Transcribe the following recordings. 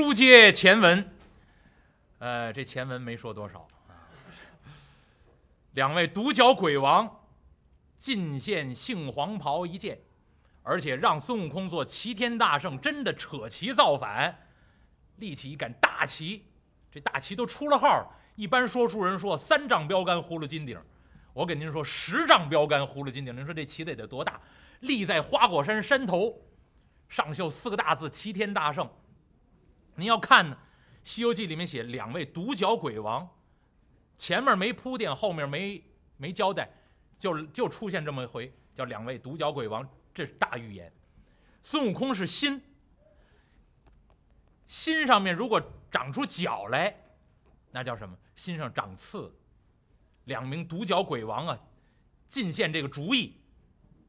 书接前文，呃，这前文没说多少啊。两位独角鬼王进献杏黄袍一件，而且让孙悟空做齐天大圣，真的扯旗造反，立起一杆大旗。这大旗都出了号，一般说书人说三丈标杆，葫芦金顶。我给您说十丈标杆，葫芦金顶。您说这旗得得多大？立在花果山山头，上绣四个大字“齐天大圣”。您要看呢，《西游记》里面写两位独角鬼王，前面没铺垫，后面没没交代，就就出现这么一回，叫两位独角鬼王，这是大预言。孙悟空是心，心上面如果。长出脚来，那叫什么？心上长刺。两名独角鬼王啊，进献这个主意，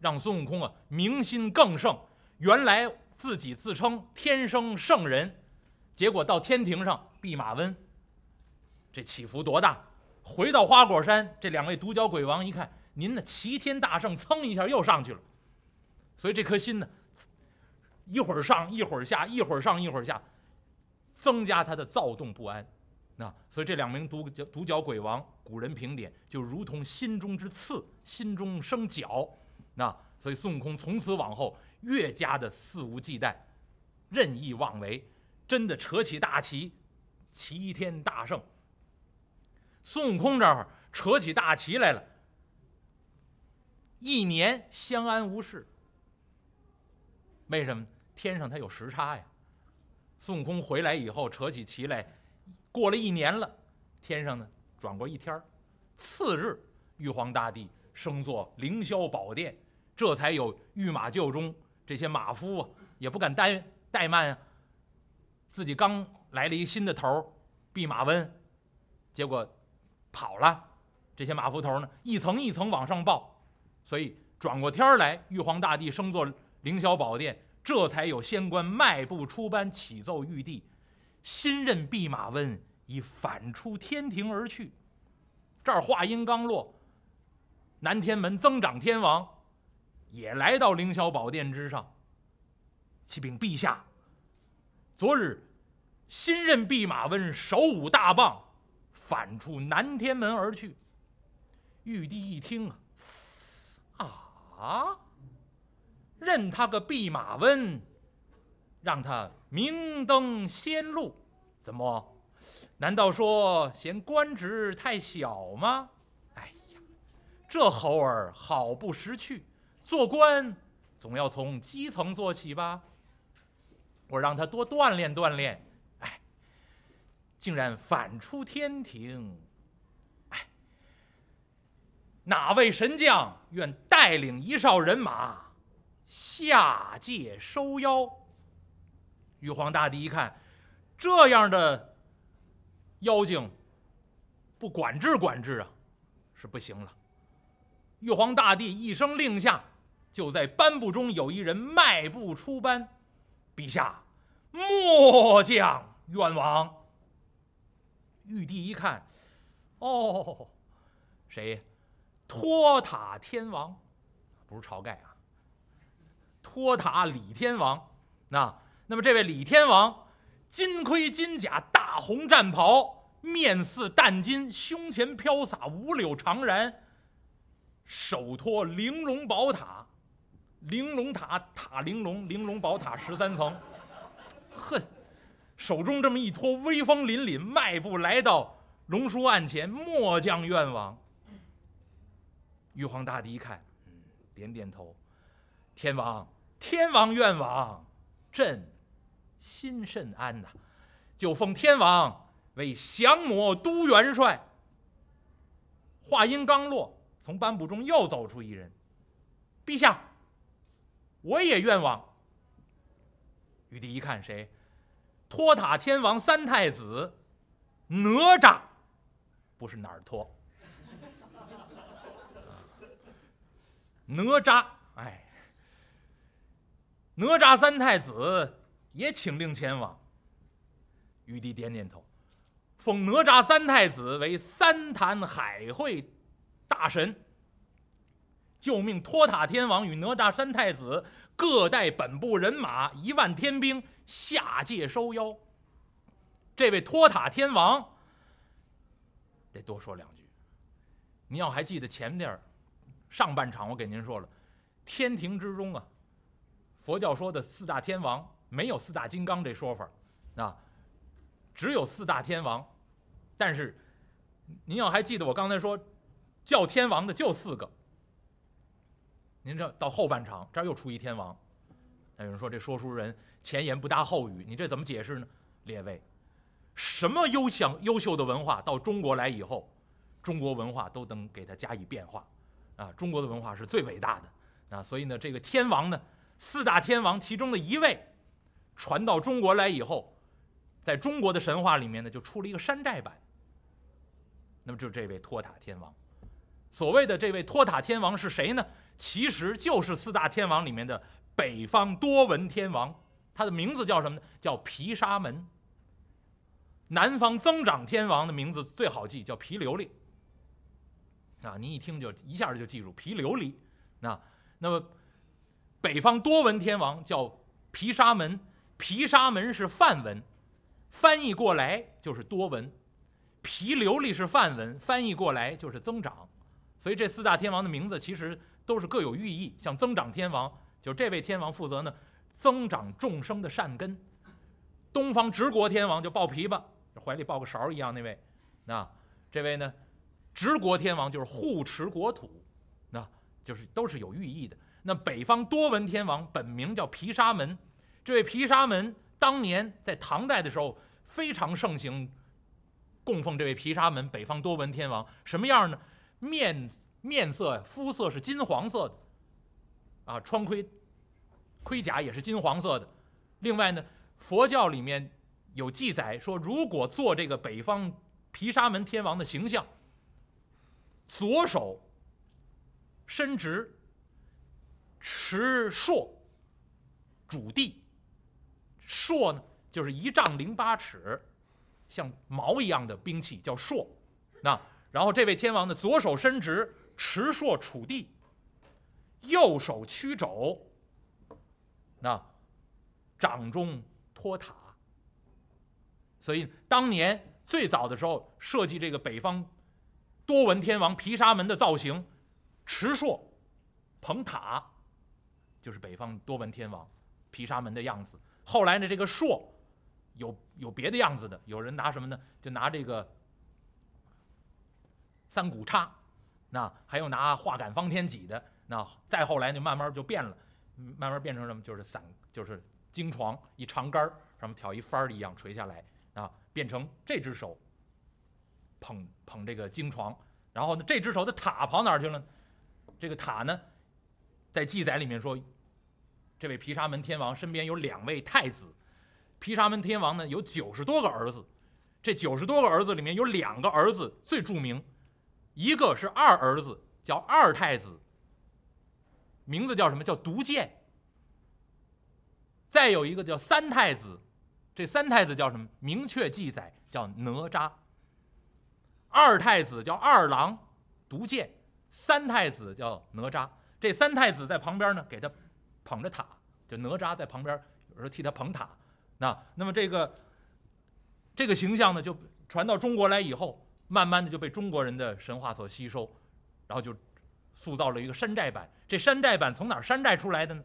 让孙悟空啊明心更盛。原来自己自称天生圣人，结果到天庭上弼马温，这起伏多大？回到花果山，这两位独角鬼王一看，您的齐天大圣，噌一下又上去了。所以这颗心呢，一会儿上一会儿下，一会儿上一会儿下。增加他的躁动不安，那所以这两名独角独角鬼王，古人评点就如同心中之刺，心中生角，那所以孙悟空从此往后越加的肆无忌惮，任意妄为，真的扯起大旗，齐天大圣。孙悟空这儿扯起大旗来了，一年相安无事。为什么？天上它有时差呀。孙悟空回来以后，扯起旗来，过了一年了，天上呢转过一天儿次日，玉皇大帝升座凌霄宝殿，这才有御马厩中这些马夫啊，也不敢怠怠慢啊。自己刚来了一新的头弼马温，结果跑了，这些马夫头呢，一层一层往上报，所以转过天来，玉皇大帝升座凌霄宝殿。这才有仙官迈步出班，启奏玉帝：新任弼马温已反出天庭而去。这儿话音刚落，南天门增长天王也来到凌霄宝殿之上，启禀陛下：昨日新任弼马温手舞大棒，反出南天门而去。玉帝一听啊，啊！认他个弼马温，让他明灯先路，怎么？难道说嫌官职太小吗？哎呀，这猴儿好不识趣，做官总要从基层做起吧。我让他多锻炼锻炼，哎，竟然反出天庭，哎，哪位神将愿带领一哨人马？下界收妖。玉皇大帝一看，这样的妖精，不管制管制啊，是不行了。玉皇大帝一声令下，就在颁布中有一人迈步出班。陛下，末将冤枉。玉帝一看，哦，谁？托塔天王，不是晁盖啊。托塔李天王，那那么这位李天王，金盔金甲，大红战袍，面似淡金，胸前飘洒五柳长髯，手托玲珑宝塔，玲珑塔塔玲珑，玲珑宝塔十三层，哼，手中这么一托，威风凛凛，迈步来到龙书案前，末将愿往。玉皇大帝一看，点点头。天王，天王愿往，朕心甚安呐！就封天王为降魔都元帅。话音刚落，从颁布中又走出一人。陛下，我也愿往。玉帝一看，谁？托塔天王三太子哪吒，不是哪儿托？哪吒，哎。哪吒三太子也请令前往。玉帝点点头，封哪吒三太子为三坛海会大神，就命托塔天王与哪吒三太子各带本部人马一万天兵下界收妖。这位托塔天王，得多说两句。您要还记得前面上半场我给您说了，天庭之中啊，佛教说的四大天王没有四大金刚这说法，啊，只有四大天王。但是您要还记得我刚才说，叫天王的就四个。您这到后半场这儿又出一天王，那有人说这说书人前言不搭后语，你这怎么解释呢？列位，什么优享优秀的文化到中国来以后？中国文化都能给它加以变化，啊，中国的文化是最伟大的，啊，所以呢，这个天王呢，四大天王其中的一位，传到中国来以后，在中国的神话里面呢，就出了一个山寨版。那么就这位托塔天王，所谓的这位托塔天王是谁呢？其实就是四大天王里面的北方多闻天王，他的名字叫什么呢？叫毗沙门。南方增长天王的名字最好记，叫毗琉璃。啊，您一听就一下就记住毗琉璃，那那么北方多闻天王叫毗沙门，毗沙门是梵文，翻译过来就是多闻，毗琉璃是梵文，翻译过来就是增长，所以这四大天王的名字其实都是各有寓意。像增长天王，就这位天王负责呢增长众生的善根；东方直国天王就抱琵琶，怀里抱个勺一样那位，那这位呢？直国天王就是护持国土，那就是都是有寓意的。那北方多闻天王本名叫毗沙门，这位毗沙门当年在唐代的时候非常盛行供奉这位毗沙门。北方多闻天王什么样呢？面面色肤色是金黄色的，啊，穿盔盔甲也是金黄色的。另外呢，佛教里面有记载说，如果做这个北方毗沙门天王的形象。左手伸直，持槊，主地。槊呢，就是一丈零八尺，像矛一样的兵器，叫槊。那然后这位天王呢，左手伸直，持槊杵地，右手屈肘，那掌中托塔。所以当年最早的时候设计这个北方。多闻天王毗沙门的造型，持槊，捧塔，就是北方多闻天王毗沙门的样子。后来呢，这个槊有有别的样子的，有人拿什么呢？就拿这个三股叉，那还有拿画杆方天戟的。那再后来就慢慢就变了，慢慢变成什么？就是伞，就是经床一长杆上面挑一幡儿一样垂下来啊，变成这只手。捧捧这个经床，然后呢，这只手的塔跑哪儿去了？这个塔呢，在记载里面说，这位毗沙门天王身边有两位太子。毗沙门天王呢有九十多个儿子，这九十多个儿子里面有两个儿子最著名，一个是二儿子叫二太子，名字叫什么叫独剑。再有一个叫三太子，这三太子叫什么？明确记载叫哪吒。二太子叫二郎，独剑；三太子叫哪吒。这三太子在旁边呢，给他捧着塔，就哪吒在旁边有时候替他捧塔。那那么这个这个形象呢，就传到中国来以后，慢慢的就被中国人的神话所吸收，然后就塑造了一个山寨版。这山寨版从哪山寨出来的呢？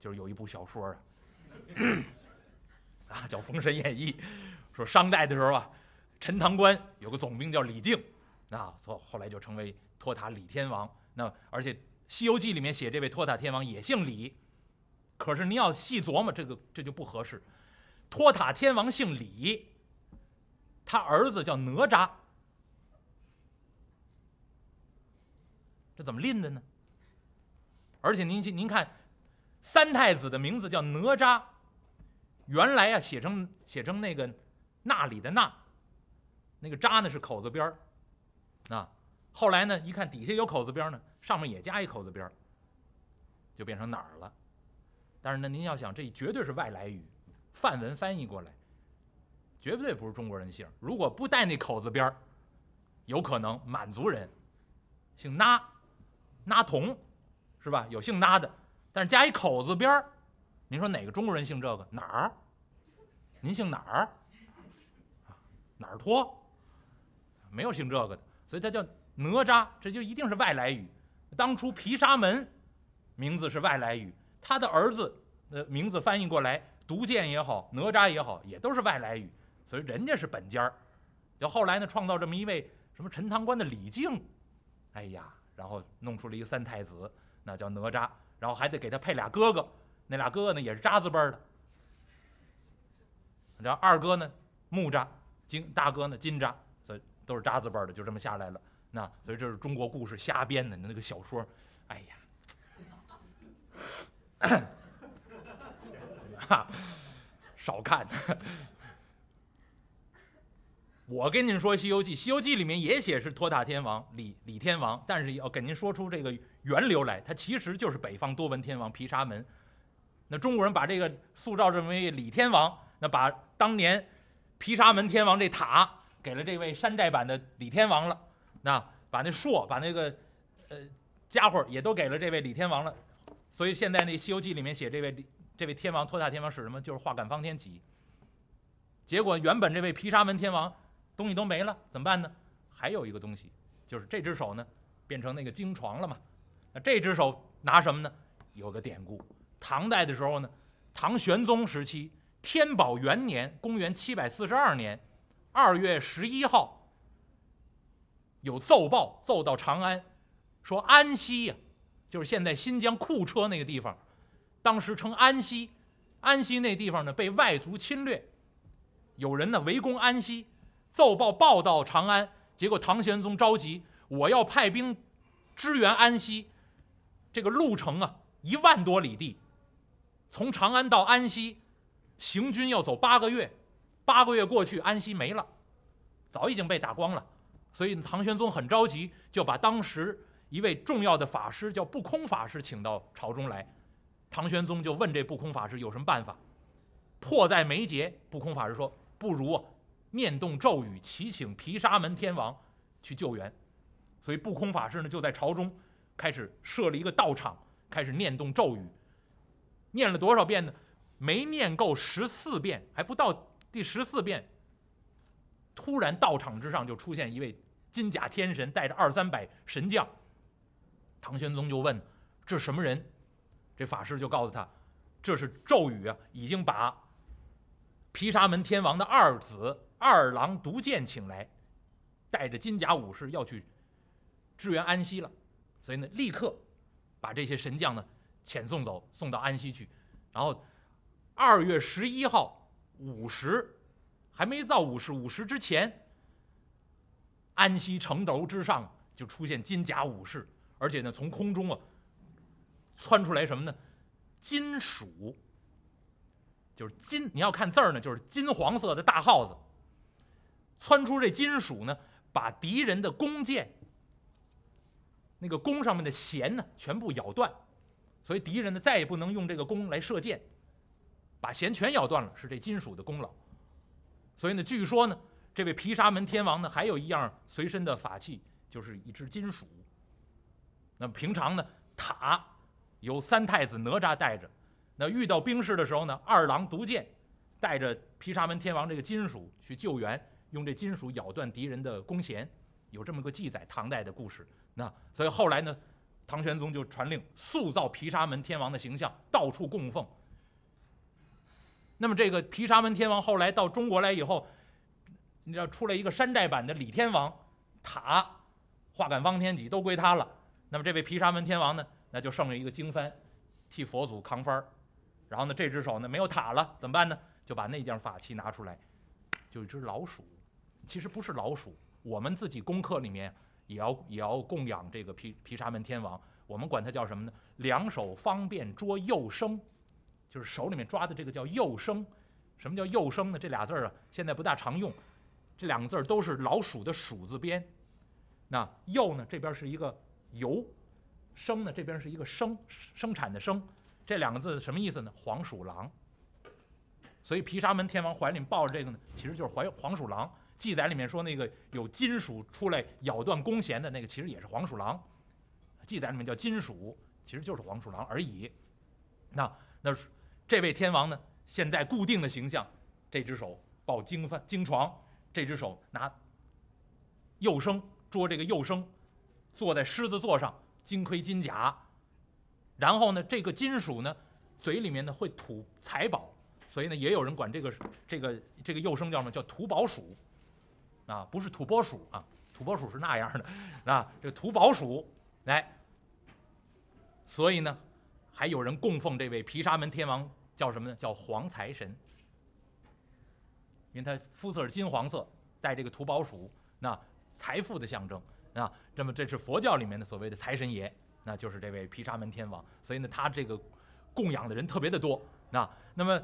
就是有一部小说啊，啊叫《封神演义》，说商代的时候啊。陈塘关有个总兵叫李靖，那后后来就成为托塔李天王。那而且《西游记》里面写这位托塔天王也姓李，可是您要细琢磨，这个这就不合适。托塔天王姓李，他儿子叫哪吒，这怎么拎的呢？而且您您看，三太子的名字叫哪吒，原来啊写成写成那个那里的那。那个扎呢是口字边儿，啊，后来呢一看底下有口字边呢，上面也加一口字边儿，就变成哪儿了。但是呢，您要想这绝对是外来语，梵文翻译过来，绝对不是中国人姓。如果不带那口字边儿，有可能满族人，姓那，那同，是吧？有姓那的，但是加一口字边儿，您说哪个中国人姓这个？哪儿？您姓哪儿？哪儿脱？没有姓这个的，所以他叫哪吒，这就一定是外来语。当初毗沙门名字是外来语，他的儿子的名字翻译过来，独剑也好，哪吒也好，也都是外来语，所以人家是本家儿。就后来呢，创造这么一位什么陈塘关的李靖，哎呀，然后弄出了一个三太子，那叫哪吒，然后还得给他配俩哥哥，那俩哥哥呢也是渣字辈的。然后二哥呢木吒，金大哥呢金吒，所以都是渣字辈的，就这么下来了。那所以这是中国故事瞎编的那个小说，哎呀，少看。我跟您说，《西游记》《西游记》里面也写是托塔天王李李天王，但是要跟您说出这个源流来，他其实就是北方多闻天王毗沙门。那中国人把这个塑造成为李天王，那把当年毗沙门天王这塔给了这位山寨版的李天王了，那把那槊把那个呃家伙也都给了这位李天王了。所以现在那《西游记》里面写这位这位天王托塔天王是什么？就是化感方天戟。结果原本这位毗沙门天王。东西都没了，怎么办呢？还有一个东西，就是这只手呢，变成那个经床了嘛。那这只手拿什么呢？有个典故，唐代的时候呢，唐玄宗时期，天宝元年，公元七百四十二年二月十一号，有奏报奏到长安，说安西呀，就是现在新疆库车那个地方，当时称安西，安西那地方呢被外族侵略，有人呢围攻安西。奏报报到长安，结果唐玄宗着急，我要派兵支援安西。这个路程啊，一万多里地，从长安到安西，行军要走八个月。八个月过去，安西没了，早已经被打光了。所以唐玄宗很着急，就把当时一位重要的法师叫不空法师请到朝中来。唐玄宗就问这不空法师有什么办法，迫在眉睫。不空法师说：“不如。”啊念动咒语，祈请毗沙门天王去救援，所以不空法师呢就在朝中开始设了一个道场，开始念动咒语。念了多少遍呢？没念够十四遍，还不到第十四遍，突然道场之上就出现一位金甲天神，带着二三百神将。唐玄宗就问：“这什么人？”这法师就告诉他：“这是咒语啊，已经把毗沙门天王的二子。”二郎独剑请来，带着金甲武士要去支援安西了，所以呢，立刻把这些神将呢遣送走，送到安西去。然后二月十一号午时，还没到午时，午时之前，安西城楼之上就出现金甲武士，而且呢，从空中啊窜出来什么呢？金属，就是金，你要看字儿呢，就是金黄色的大耗子。窜出这金属呢，把敌人的弓箭，那个弓上面的弦呢，全部咬断，所以敌人呢再也不能用这个弓来射箭，把弦全咬断了，是这金属的功劳。所以呢，据说呢，这位毗沙门天王呢，还有一样随身的法器，就是一只金鼠。那么平常呢，塔由三太子哪吒带着，那遇到兵士的时候呢，二郎独剑带着毗沙门天王这个金属去救援。用这金属咬断敌人的弓弦，有这么个记载，唐代的故事。那所以后来呢，唐玄宗就传令塑造毗沙门天王的形象，到处供奉。那么这个毗沙门天王后来到中国来以后，你知道出来一个山寨版的李天王，塔、化感方天戟都归他了。那么这位毗沙门天王呢，那就剩下一个经幡，替佛祖扛幡。然后呢，这只手呢没有塔了，怎么办呢？就把那件法器拿出来，就一只老鼠。其实不是老鼠，我们自己功课里面也要也要供养这个毗毗沙门天王，我们管它叫什么呢？两手方便捉幼生，就是手里面抓的这个叫幼生。什么叫幼生呢？这俩字儿啊，现在不大常用。这两个字儿都是老鼠的鼠字边。那幼呢，这边是一个游，生呢这边是一个生生产的生，这两个字什么意思呢？黄鼠狼。所以毗沙门天王怀里抱着这个呢，其实就是怀黄鼠狼。记载里面说那个有金属出来咬断弓弦的那个，其实也是黄鼠狼。记载里面叫金属，其实就是黄鼠狼而已。那那这位天王呢，现在固定的形象，这只手抱经幡经床，这只手拿右生捉这个右生，坐在狮子座上，金盔金甲。然后呢，这个金属呢，嘴里面呢会吐财宝，所以呢，也有人管这个这个这个幼生叫什么？叫吐宝鼠，啊，不是土拨鼠啊，土拨鼠是那样的，啊，这个吐宝鼠，来，所以呢，还有人供奉这位毗沙门天王叫什么呢？叫黄财神，因为他肤色是金黄色，带这个土宝鼠，那财富的象征啊，那么这是佛教里面的所谓的财神爷。那就是这位毗沙门天王，所以呢，他这个供养的人特别的多。那那么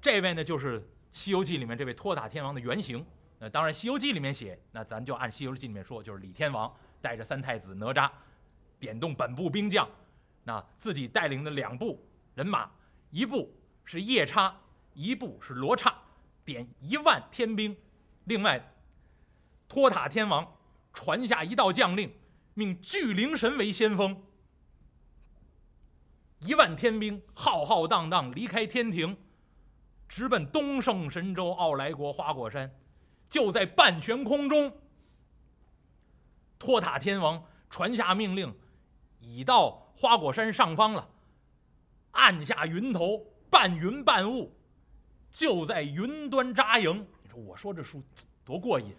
这位呢，就是《西游记》里面这位托塔天王的原型。那当然，《西游记》里面写，那咱就按《西游记》里面说，就是李天王带着三太子哪吒，点动本部兵将，那自己带领的两部人马，一部是夜叉，一部是罗刹，点一万天兵。另外，托塔天王传下一道将令。命巨灵神为先锋，一万天兵浩浩荡荡离开天庭，直奔东胜神州傲来国花果山。就在半悬空中，托塔天王传下命令，已到花果山上方了。按下云头，半云半雾，就在云端扎营。你说，我说这书多过瘾，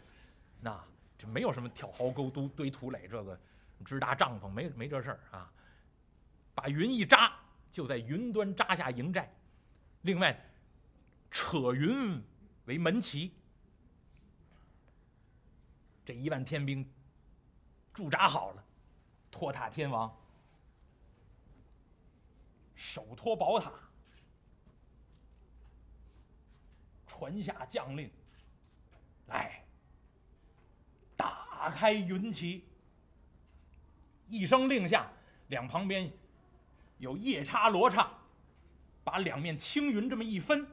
那。没有什么挑壕沟、堆堆土垒，这个支搭帐篷没没这事儿啊！把云一扎，就在云端扎下营寨。另外，扯云为门旗。这一万天兵驻扎好了，托塔天王手托宝塔，传下将令，来。打开云旗，一声令下，两旁边有夜叉罗刹，把两面青云这么一分，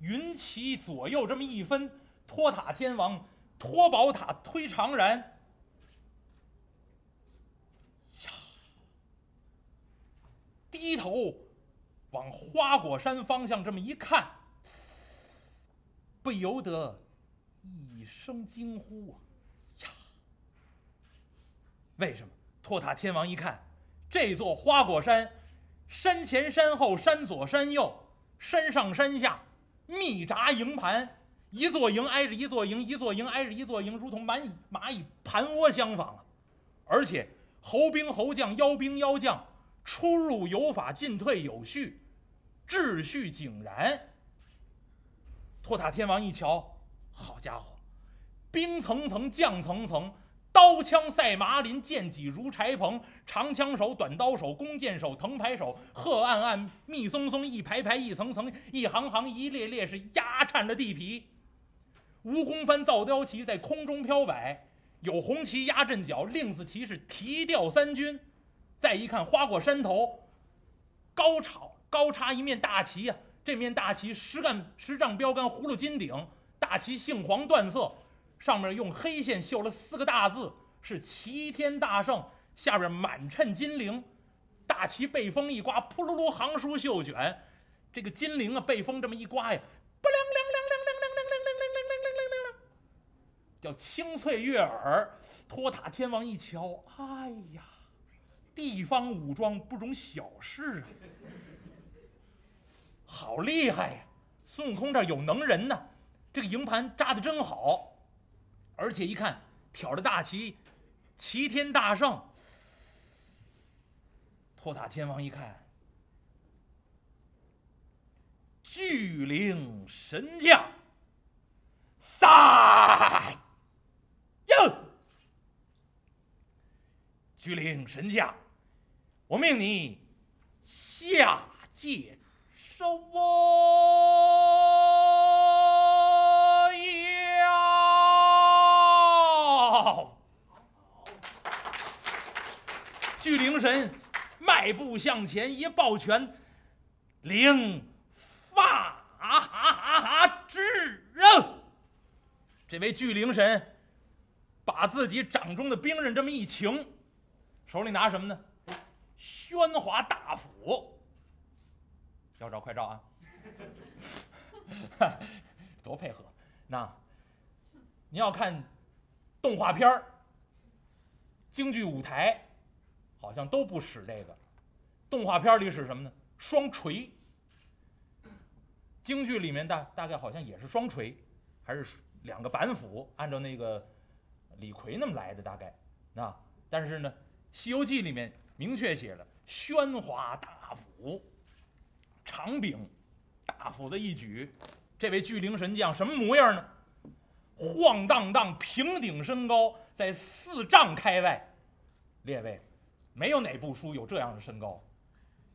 云旗左右这么一分，托塔天王托宝塔推长髯，呀，低头往花果山方向这么一看，不由得一声惊呼啊！为什么？托塔天王一看，这座花果山，山前山后，山左山右，山上山下，密扎营盘，一座营挨着一座营，一座营挨着一座营，如同蚂蚁蚂蚁盘窝相仿啊！而且侯兵侯将，妖兵妖将，出入有法，进退有序，秩序井然。托塔天王一瞧，好家伙，兵层层，将层层。刀枪赛马林，剑戟如柴棚，长枪手、短刀手、弓箭手、藤牌手，鹤暗暗，密松松，一排排，一层层，一行行，一列列，是压颤着地皮。蜈蚣翻造雕旗在空中飘摆，有红旗压阵脚，令子旗是提调三军。再一看花果山头，高炒高插一面大旗呀，这面大旗十杆十丈标杆，葫芦金顶，大旗杏黄缎色。上面用黑线绣了四个大字，是“齐天大圣”。下边满衬金铃，大旗被风一刮，扑噜噜行书绣卷。这个金铃啊，被风这么一刮呀，不亮亮亮亮亮亮亮亮亮亮亮亮亮，叫清脆悦耳。托塔天王一瞧，哎呀，地方武装不容小视啊，好厉害呀！孙悟空这有能人呢，这个营盘扎的真好。而且一看，挑着大旗，齐天大圣。托塔天王一看，巨灵神将，在哟！巨灵神将，我命你下界收巨灵神迈步向前，一抱拳，灵发之人。这位巨灵神把自己掌中的兵刃这么一擎，手里拿什么呢？宣华大斧。要照快照啊！多配合。那你要看动画片儿、京剧舞台，好像都不使这个。动画片里使什么呢？双锤。京剧里面大大概好像也是双锤，还是两个板斧，按照那个李逵那么来的大概。那但是呢，《西游记》里面明确写了“宣华大斧，长柄，大斧子一举”。这位巨灵神将什么模样呢？晃荡荡，平顶身高在四丈开外。列位，没有哪部书有这样的身高。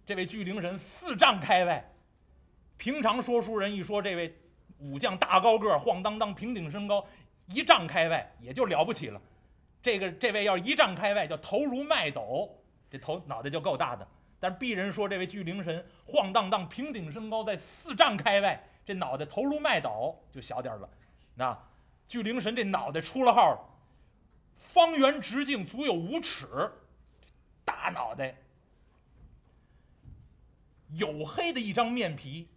这位巨灵神四丈开外。平常说书人一说这位武将大高个，晃荡荡，平顶身高，一丈开外也就了不起了。这个这位要一丈开外，叫头如麦斗，这头脑袋就够大的。但是鄙人说这位巨灵神晃荡荡，平顶身高在四丈开外，这脑袋头如麦斗就小点了。那巨灵神这脑袋出了号，方圆直径足有五尺，大脑袋，黝黑的一张面皮。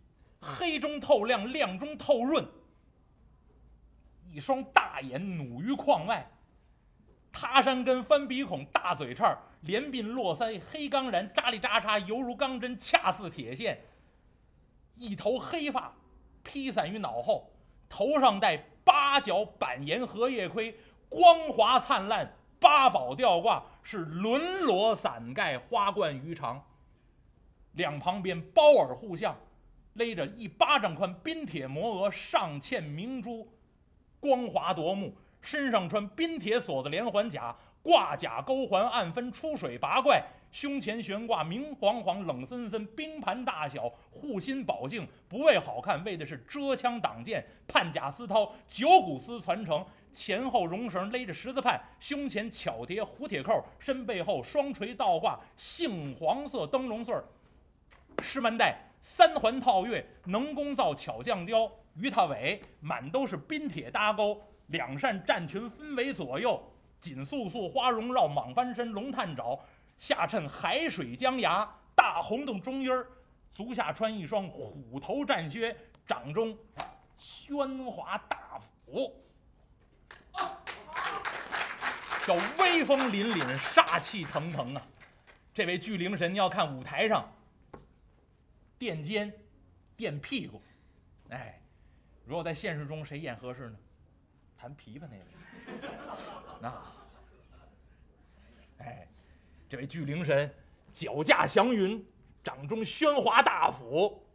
黑中透亮，亮中透润。一双大眼努于眶外，塌山根翻鼻孔，大嘴叉连鬓络腮，黑钢髯扎里扎叉，犹如钢针，恰似铁线。一头黑发披散于脑后，头上戴八角板岩荷叶盔，光滑灿烂，八宝吊挂，是轮罗伞盖，花冠鱼肠。两旁边包耳护相。勒着一巴掌宽冰铁磨额，上嵌明珠，光华夺目。身上穿冰铁锁子连环甲，挂甲勾环暗分出水拔怪。胸前悬挂明晃晃冷森森冰盘大小护心宝镜，不为好看，为的是遮枪挡箭。判甲丝绦，九股丝攒成，前后绒绳勒着十字判，胸前巧叠虎铁扣，身背后双锤倒挂杏黄色灯笼穗儿，狮门带。三环套月，能工造巧匠雕。鱼它尾满都是冰铁搭钩，两扇战裙分为左右，锦素素花绒绕，蟒翻身龙探爪，下衬海水江崖，大红洞中衣儿，足下穿一双虎头战靴，掌中宣华大斧，叫威风凛凛，杀气腾腾啊！这位巨灵神，要看舞台上。垫肩，垫屁股，哎，如果在现实中谁演合适呢？弹琵琶那位，那，哎，这位巨灵神脚驾祥云，掌中宣华大斧，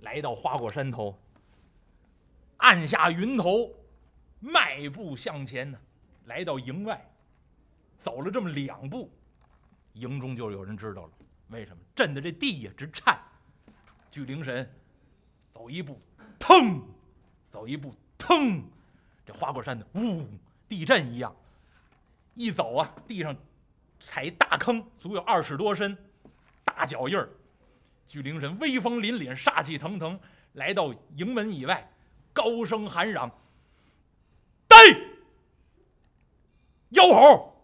来到花果山头，按下云头，迈步向前呢，来到营外，走了这么两步，营中就有人知道了。为什么震的这地呀直颤？巨灵神走一步，腾；走一步，腾。这花果山的呜，地震一样。一走啊，地上踩一大坑，足有二十多深，大脚印儿。巨灵神威风凛凛，煞气腾腾，来到营门以外，高声喊嚷：“呔，妖猴，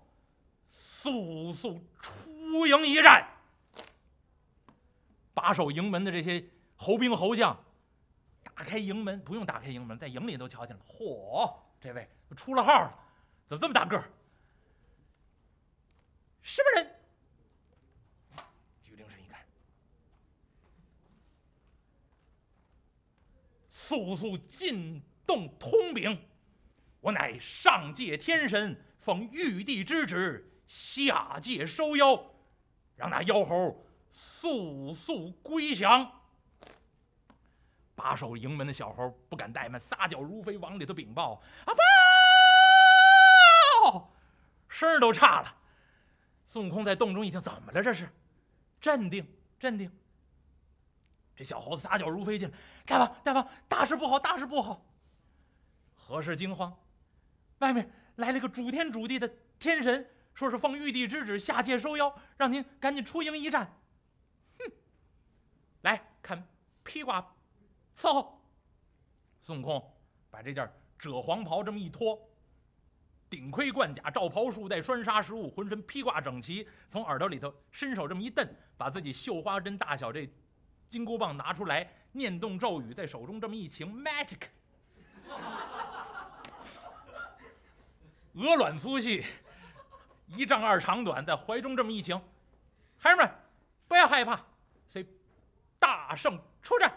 速速出营一战！”把守营门的这些侯兵侯将，打开营门，不用打开营门，在营里都瞧见了。嚯，这位出了号了，怎么这么大个儿？什么人？巨灵神一看，速速进洞通禀，我乃上界天神，奉玉帝之旨下界收妖，让那妖猴。速速归降！把守营门的小猴不敢怠慢，撒脚如飞往里头禀报：“啊报！”声儿都差了。孙悟空在洞中一听，怎么了？这是？镇定，镇定。这小猴子撒脚如飞进来：“大王，大王，大事不好，大事不好！何事惊慌？外面来了个主天主地的天神，说是奉玉帝之旨下界收妖，让您赶紧出营一战。”哼来看披挂伺候。孙悟空把这件赭黄袍这么一脱，顶盔贯甲，罩袍束带，拴纱十物，浑身披挂整齐，从耳朵里头伸手这么一蹬，把自己绣花针大小这金箍棒拿出来，念动咒语，在手中这么一擎，magic，鹅卵粗细，一丈二长短，在怀中这么一擎，孩儿们不要害怕，随大圣出战。